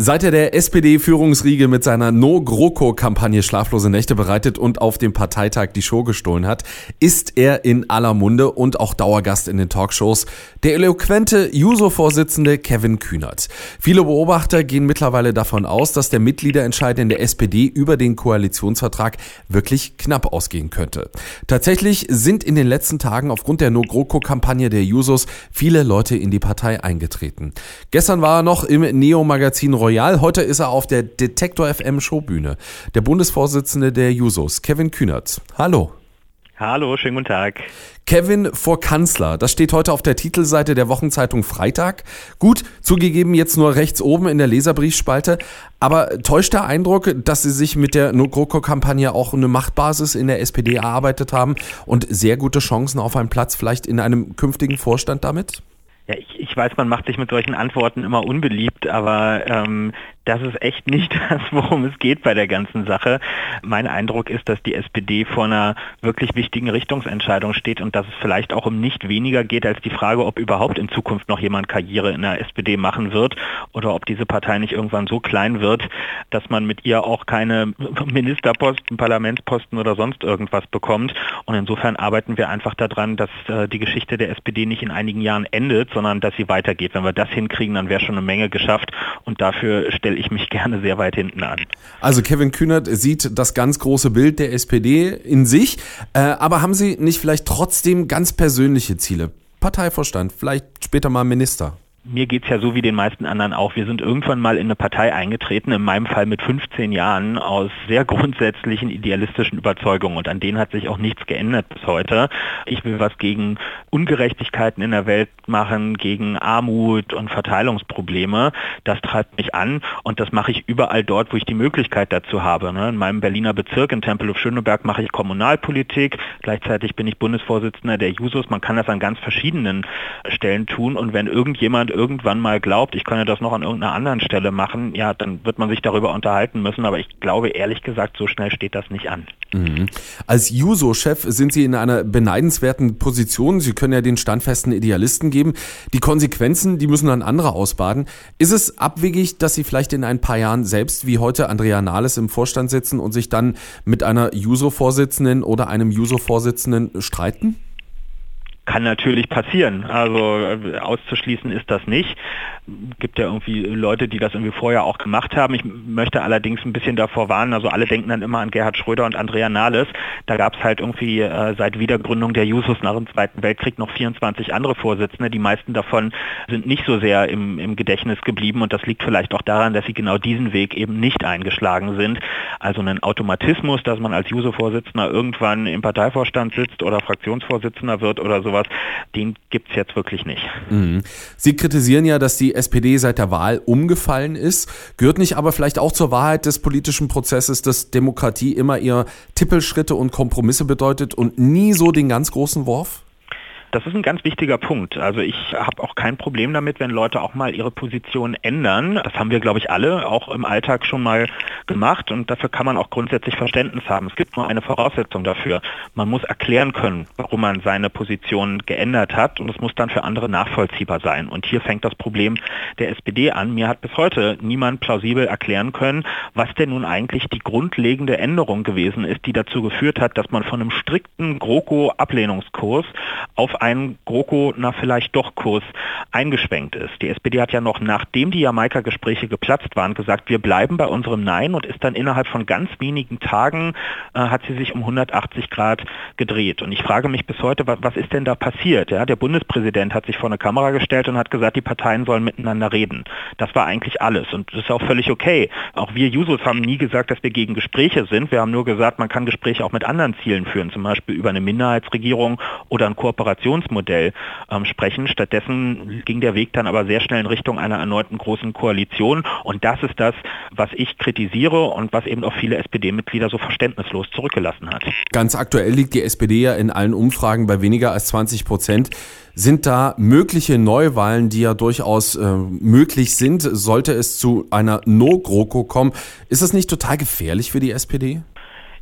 Seit er der SPD-Führungsriege mit seiner No-GroKo-Kampagne schlaflose Nächte bereitet und auf dem Parteitag die Show gestohlen hat, ist er in aller Munde und auch Dauergast in den Talkshows. Der eloquente Juso-Vorsitzende Kevin Kühnert. Viele Beobachter gehen mittlerweile davon aus, dass der Mitgliederentscheid in der SPD über den Koalitionsvertrag wirklich knapp ausgehen könnte. Tatsächlich sind in den letzten Tagen aufgrund der No-GroKo-Kampagne der Jusos viele Leute in die Partei eingetreten. Gestern war er noch im Neo-Magazin Royal. Heute ist er auf der Detektor FM Showbühne. Der Bundesvorsitzende der Jusos, Kevin Kühnert. Hallo. Hallo, schönen guten Tag. Kevin vor Kanzler, das steht heute auf der Titelseite der Wochenzeitung Freitag. Gut, zugegeben jetzt nur rechts oben in der Leserbriefspalte, aber täuscht der Eindruck, dass Sie sich mit der No-GroKo-Kampagne auch eine Machtbasis in der SPD erarbeitet haben und sehr gute Chancen auf einen Platz vielleicht in einem künftigen Vorstand damit? Ja, ich, ich weiß, man macht sich mit solchen Antworten immer unbeliebt, aber ähm, das ist echt nicht das, worum es geht bei der ganzen Sache. Mein Eindruck ist, dass die SPD vor einer wirklich wichtigen Richtungsentscheidung steht und dass es vielleicht auch um nicht weniger geht als die Frage, ob überhaupt in Zukunft noch jemand Karriere in der SPD machen wird oder ob diese Partei nicht irgendwann so klein wird, dass man mit ihr auch keine Ministerposten, Parlamentsposten oder sonst irgendwas bekommt. Und insofern arbeiten wir einfach daran, dass äh, die Geschichte der SPD nicht in einigen Jahren endet, sondern dass sie weitergeht. Wenn wir das hinkriegen, dann wäre schon eine Menge geschafft und dafür stelle ich mich gerne sehr weit hinten an. Also Kevin Kühnert sieht das ganz große Bild der SPD in sich, äh, aber haben Sie nicht vielleicht trotzdem ganz persönliche Ziele? Parteivorstand, vielleicht später mal Minister? Mir geht es ja so wie den meisten anderen auch. Wir sind irgendwann mal in eine Partei eingetreten, in meinem Fall mit 15 Jahren, aus sehr grundsätzlichen idealistischen Überzeugungen. Und an denen hat sich auch nichts geändert bis heute. Ich will was gegen Ungerechtigkeiten in der Welt machen, gegen Armut und Verteilungsprobleme. Das treibt mich an und das mache ich überall dort, wo ich die Möglichkeit dazu habe. Ne? In meinem Berliner Bezirk in Tempelhof-Schöneberg mache ich Kommunalpolitik. Gleichzeitig bin ich Bundesvorsitzender der Jusos. Man kann das an ganz verschiedenen Stellen tun. Und wenn irgendjemand irgendwann mal glaubt, ich könne das noch an irgendeiner anderen Stelle machen, ja, dann wird man sich darüber unterhalten müssen. Aber ich glaube ehrlich gesagt, so schnell steht das nicht an. Mhm. Als Juso-Chef sind Sie in einer beneidenswerten Position. Sie können ja den standfesten Idealisten geben. Die Konsequenzen, die müssen dann andere ausbaden. Ist es abwegig, dass Sie vielleicht in ein paar Jahren selbst wie heute Andrea Nahles im Vorstand sitzen und sich dann mit einer Juso-Vorsitzenden oder einem Juso-Vorsitzenden streiten? Kann natürlich passieren. Also äh, auszuschließen ist das nicht gibt ja irgendwie Leute, die das irgendwie vorher auch gemacht haben. Ich möchte allerdings ein bisschen davor warnen, also alle denken dann immer an Gerhard Schröder und Andrea Nahles. Da gab es halt irgendwie äh, seit Wiedergründung der Jusos nach dem Zweiten Weltkrieg noch 24 andere Vorsitzende. Die meisten davon sind nicht so sehr im, im Gedächtnis geblieben und das liegt vielleicht auch daran, dass sie genau diesen Weg eben nicht eingeschlagen sind. Also einen Automatismus, dass man als Juso-Vorsitzender irgendwann im Parteivorstand sitzt oder Fraktionsvorsitzender wird oder sowas, den gibt es jetzt wirklich nicht. Mhm. Sie kritisieren ja, dass die SPD seit der Wahl umgefallen ist. Gehört nicht aber vielleicht auch zur Wahrheit des politischen Prozesses, dass Demokratie immer eher Tippelschritte und Kompromisse bedeutet und nie so den ganz großen Wurf? Das ist ein ganz wichtiger Punkt. Also ich habe auch kein Problem damit, wenn Leute auch mal ihre Position ändern. Das haben wir, glaube ich, alle auch im Alltag schon mal gemacht und dafür kann man auch grundsätzlich Verständnis haben. Es gibt nur eine Voraussetzung dafür. Man muss erklären können, warum man seine Position geändert hat und es muss dann für andere nachvollziehbar sein. Und hier fängt das Problem der SPD an. Mir hat bis heute niemand plausibel erklären können, was denn nun eigentlich die grundlegende Änderung gewesen ist, die dazu geführt hat, dass man von einem strikten GroKo-Ablehnungskurs auf ein GroKo, na vielleicht doch Kurs eingeschwenkt ist. Die SPD hat ja noch, nachdem die Jamaika-Gespräche geplatzt waren, gesagt, wir bleiben bei unserem Nein und ist dann innerhalb von ganz wenigen Tagen, äh, hat sie sich um 180 Grad gedreht. Und ich frage mich bis heute, was, was ist denn da passiert? Ja, der Bundespräsident hat sich vor eine Kamera gestellt und hat gesagt, die Parteien sollen miteinander reden. Das war eigentlich alles und das ist auch völlig okay. Auch wir Jusos haben nie gesagt, dass wir gegen Gespräche sind. Wir haben nur gesagt, man kann Gespräche auch mit anderen Zielen führen, zum Beispiel über eine Minderheitsregierung oder ein Kooperations Koalitionsmodell ähm, sprechen. Stattdessen ging der Weg dann aber sehr schnell in Richtung einer erneuten großen Koalition. Und das ist das, was ich kritisiere und was eben auch viele SPD-Mitglieder so verständnislos zurückgelassen hat. Ganz aktuell liegt die SPD ja in allen Umfragen bei weniger als 20 Prozent. Sind da mögliche Neuwahlen, die ja durchaus äh, möglich sind, sollte es zu einer No-GroKo kommen? Ist das nicht total gefährlich für die SPD?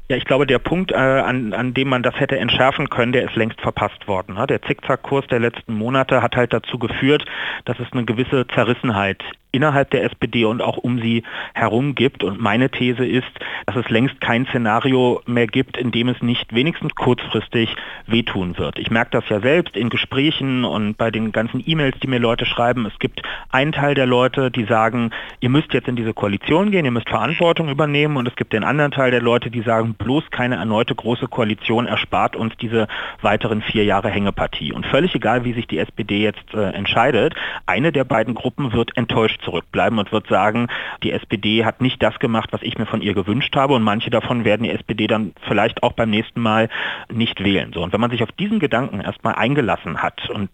Ja, ich glaube, der Punkt, äh, an, an dem man das hätte entschärfen können, der ist längst verpasst worden. Ne? Der Zickzackkurs der letzten Monate hat halt dazu geführt, dass es eine gewisse Zerrissenheit innerhalb der SPD und auch um sie herum gibt. Und meine These ist, dass es längst kein Szenario mehr gibt, in dem es nicht wenigstens kurzfristig wehtun wird. Ich merke das ja selbst in Gesprächen und bei den ganzen E-Mails, die mir Leute schreiben. Es gibt einen Teil der Leute, die sagen, ihr müsst jetzt in diese Koalition gehen, ihr müsst Verantwortung übernehmen. Und es gibt den anderen Teil der Leute, die sagen, bloß keine erneute große Koalition erspart uns diese weiteren vier Jahre Hängepartie. Und völlig egal, wie sich die SPD jetzt äh, entscheidet, eine der beiden Gruppen wird enttäuscht zurückbleiben und wird sagen, die SPD hat nicht das gemacht, was ich mir von ihr gewünscht habe und manche davon werden die SPD dann vielleicht auch beim nächsten Mal nicht wählen. So, und wenn man sich auf diesen Gedanken erstmal eingelassen hat und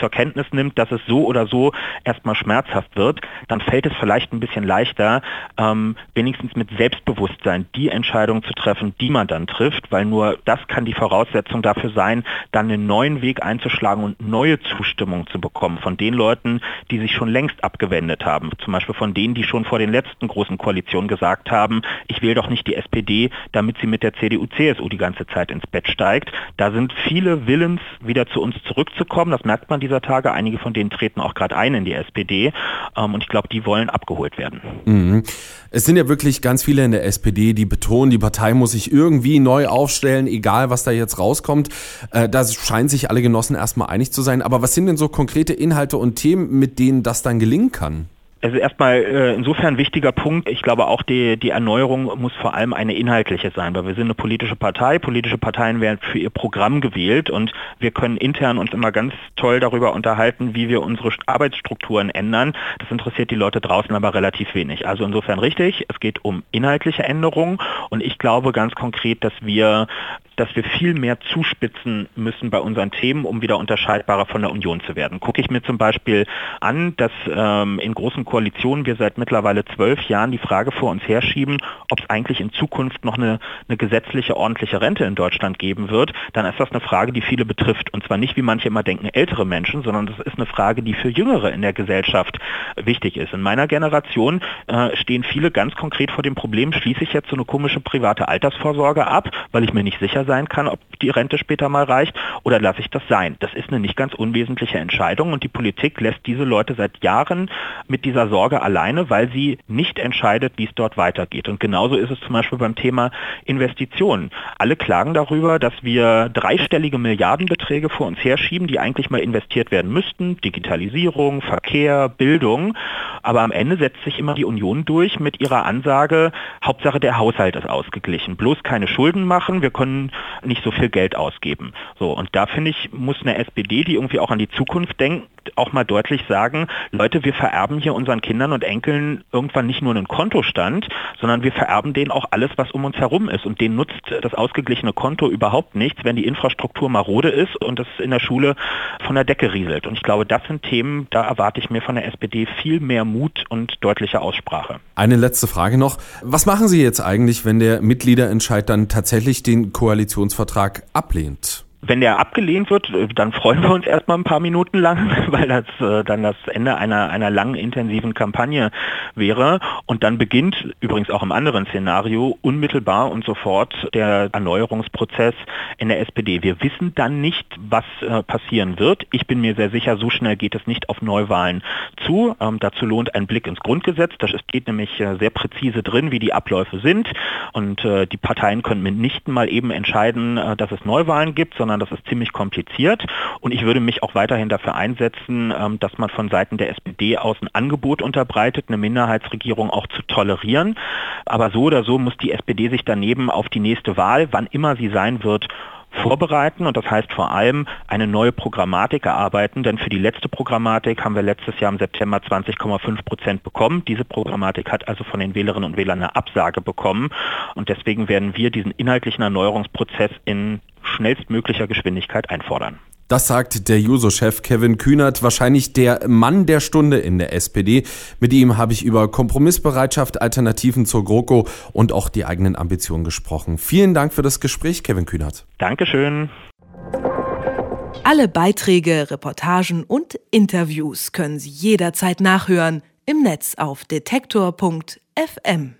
zur Kenntnis nimmt, dass es so oder so erstmal schmerzhaft wird, dann fällt es vielleicht ein bisschen leichter, ähm, wenigstens mit Selbstbewusstsein die Entscheidung zu treffen, die man dann trifft, weil nur das kann die Voraussetzung dafür sein, dann einen neuen Weg einzuschlagen und neue Zustimmung zu bekommen von den Leuten, die sich schon längst abgewendet haben. Zum Beispiel von denen, die schon vor den letzten großen Koalitionen gesagt haben, ich will doch nicht die SPD, damit sie mit der CDU, CSU die ganze Zeit ins Bett steigt. Da sind viele Willens, wieder zu uns zurückzukommen. Das merkt man dieser Tage. Einige von denen treten auch gerade ein in die SPD. Ähm, und ich glaube, die wollen abgeholt werden. Mhm. Es sind ja wirklich ganz viele in der SPD, die betonen, die Partei muss sich irgendwie neu aufstellen, egal was da jetzt rauskommt. Äh, da scheinen sich alle Genossen erstmal einig zu sein. Aber was sind denn so konkrete Inhalte und Themen, mit denen das dann gelingen kann? Ist erstmal äh, insofern wichtiger Punkt. Ich glaube auch, die, die Erneuerung muss vor allem eine inhaltliche sein, weil wir sind eine politische Partei. Politische Parteien werden für ihr Programm gewählt und wir können intern uns immer ganz toll darüber unterhalten, wie wir unsere Arbeitsstrukturen ändern. Das interessiert die Leute draußen aber relativ wenig. Also insofern richtig, es geht um inhaltliche Änderungen und ich glaube ganz konkret, dass wir dass wir viel mehr zuspitzen müssen bei unseren Themen, um wieder unterscheidbarer von der Union zu werden. Gucke ich mir zum Beispiel an, dass ähm, in großen Koalitionen wir seit mittlerweile zwölf Jahren die Frage vor uns herschieben, ob es eigentlich in Zukunft noch eine, eine gesetzliche, ordentliche Rente in Deutschland geben wird, dann ist das eine Frage, die viele betrifft. Und zwar nicht, wie manche immer denken, ältere Menschen, sondern das ist eine Frage, die für Jüngere in der Gesellschaft wichtig ist. In meiner Generation äh, stehen viele ganz konkret vor dem Problem, schließe ich jetzt so eine komische private Altersvorsorge ab, weil ich mir nicht sicher sein kann, ob die Rente später mal reicht, oder lasse ich das sein? Das ist eine nicht ganz unwesentliche Entscheidung und die Politik lässt diese Leute seit Jahren mit dieser Sorge alleine, weil sie nicht entscheidet, wie es dort weitergeht. Und genauso ist es zum Beispiel beim Thema Investitionen. Alle klagen darüber, dass wir dreistellige Milliardenbeträge vor uns herschieben, die eigentlich mal investiert werden müssten. Digitalisierung, Verkehr, Bildung. Aber am Ende setzt sich immer die Union durch mit ihrer Ansage, Hauptsache der Haushalt ist ausgeglichen. Bloß keine Schulden machen, wir können nicht so viel Geld ausgeben. So, und da finde ich, muss eine SPD, die irgendwie auch an die Zukunft denkt, auch mal deutlich sagen, Leute, wir vererben hier unseren Kindern und Enkeln irgendwann nicht nur einen Kontostand, sondern wir vererben denen auch alles, was um uns herum ist. Und denen nutzt das ausgeglichene Konto überhaupt nichts, wenn die Infrastruktur marode ist und es in der Schule von der Decke rieselt. Und ich glaube, das sind Themen, da erwarte ich mir von der SPD viel mehr Mut und deutliche Aussprache. Eine letzte Frage noch. Was machen Sie jetzt eigentlich, wenn der Mitgliederentscheid dann tatsächlich den Koalitionsvertrag ablehnt? Wenn der abgelehnt wird, äh, dann freuen wir uns erstmal ein paar Minuten lang, weil das äh, dann das Ende einer, einer langen, intensiven Kampagne wäre. Und dann beginnt übrigens auch im anderen Szenario unmittelbar und sofort der Erneuerungsprozess in der SPD. Wir wissen dann nicht, was äh, passieren wird. Ich bin mir sehr sicher, so schnell geht es nicht auf Neuwahlen zu. Ähm, dazu lohnt ein Blick ins Grundgesetz. Da steht nämlich äh, sehr präzise drin, wie die Abläufe sind. Und äh, die Parteien können mitnichten mal eben entscheiden, äh, dass es Neuwahlen gibt, sondern sondern das ist ziemlich kompliziert. Und ich würde mich auch weiterhin dafür einsetzen, ähm, dass man von Seiten der SPD aus ein Angebot unterbreitet, eine Minderheitsregierung auch zu tolerieren. Aber so oder so muss die SPD sich daneben auf die nächste Wahl, wann immer sie sein wird, vorbereiten und das heißt vor allem eine neue Programmatik erarbeiten, denn für die letzte Programmatik haben wir letztes Jahr im September 20,5 Prozent bekommen. Diese Programmatik hat also von den Wählerinnen und Wählern eine Absage bekommen und deswegen werden wir diesen inhaltlichen Erneuerungsprozess in schnellstmöglicher Geschwindigkeit einfordern. Das sagt der Juso-Chef Kevin Kühnert, wahrscheinlich der Mann der Stunde in der SPD. Mit ihm habe ich über Kompromissbereitschaft, Alternativen zur GroKo und auch die eigenen Ambitionen gesprochen. Vielen Dank für das Gespräch, Kevin Kühnert. Dankeschön. Alle Beiträge, Reportagen und Interviews können Sie jederzeit nachhören im Netz auf detektor.fm.